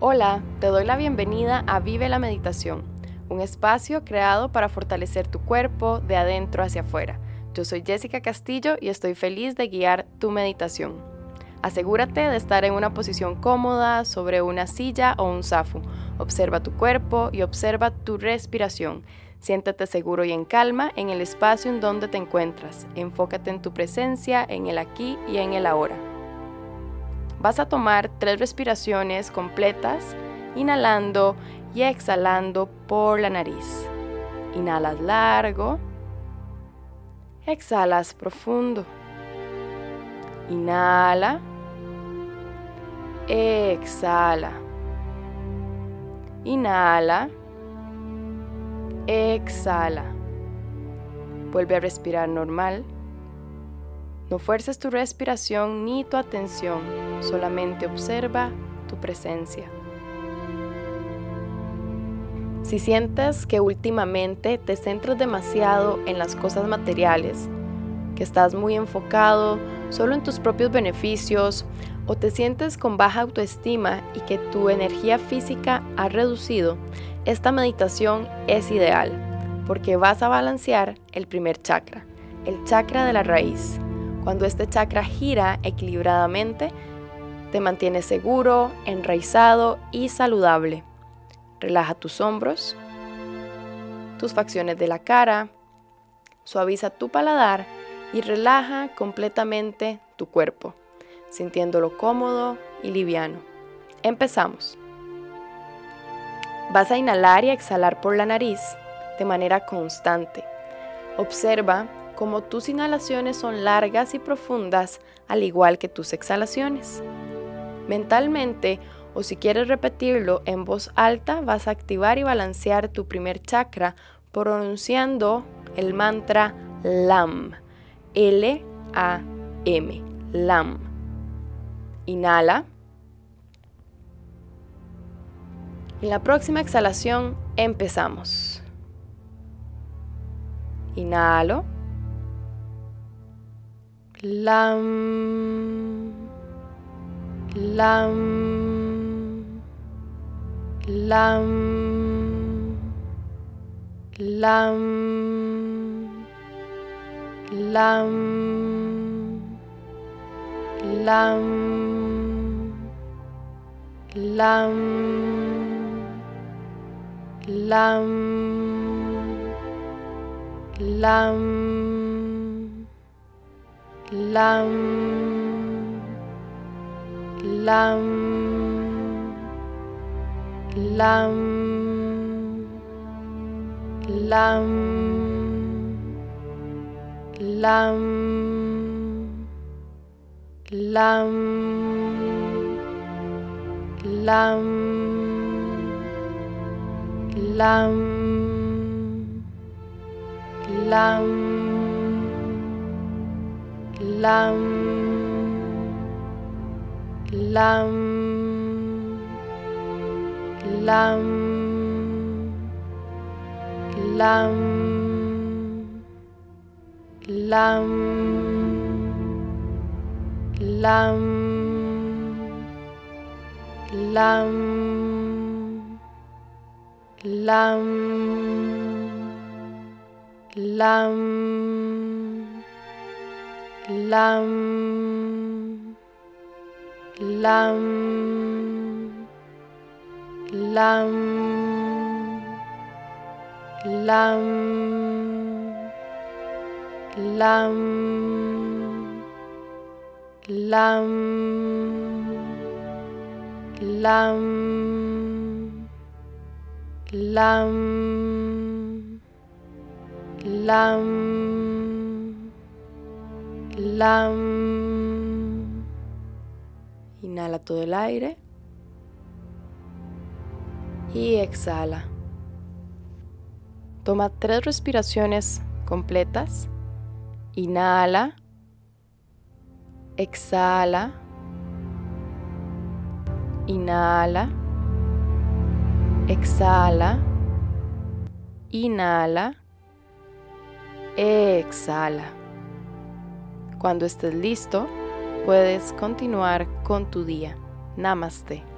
Hola, te doy la bienvenida a Vive la Meditación, un espacio creado para fortalecer tu cuerpo de adentro hacia afuera. Yo soy Jessica Castillo y estoy feliz de guiar tu meditación. Asegúrate de estar en una posición cómoda sobre una silla o un zafu. Observa tu cuerpo y observa tu respiración. Siéntate seguro y en calma en el espacio en donde te encuentras. Enfócate en tu presencia, en el aquí y en el ahora. Vas a tomar tres respiraciones completas, inhalando y exhalando por la nariz. Inhalas largo, exhalas profundo. Inhala, exhala. Inhala, exhala. Vuelve a respirar normal. No fuerces tu respiración ni tu atención, solamente observa tu presencia. Si sientes que últimamente te centras demasiado en las cosas materiales, que estás muy enfocado solo en tus propios beneficios o te sientes con baja autoestima y que tu energía física ha reducido, esta meditación es ideal porque vas a balancear el primer chakra, el chakra de la raíz cuando este chakra gira equilibradamente, te mantienes seguro, enraizado y saludable. Relaja tus hombros, tus facciones de la cara, suaviza tu paladar y relaja completamente tu cuerpo, sintiéndolo cómodo y liviano. Empezamos. Vas a inhalar y exhalar por la nariz de manera constante. Observa como tus inhalaciones son largas y profundas, al igual que tus exhalaciones. Mentalmente, o si quieres repetirlo en voz alta, vas a activar y balancear tu primer chakra pronunciando el mantra LAM. L-A-M. LAM. Inhala. En la próxima exhalación empezamos. Inhalo. Lam. Lam. Lam. Lam. Lam. Lam. Lam. Lam. Lam. Lam. Lam. Lam. Lam. Lam. Lam. Lam. Lam. Lam. Lam. Lam. Lam. Lam. Lam. Lam. Lam. Lam. Lam. Lam. Lam. Lam. Lam. Lam. Lam. Lam. Lam. Lam. Lam. Inhala todo el aire. Y exhala. Toma tres respiraciones completas. Inhala. Exhala. Inhala. Exhala. Inhala. Exhala. Cuando estés listo, puedes continuar con tu día. Namaste.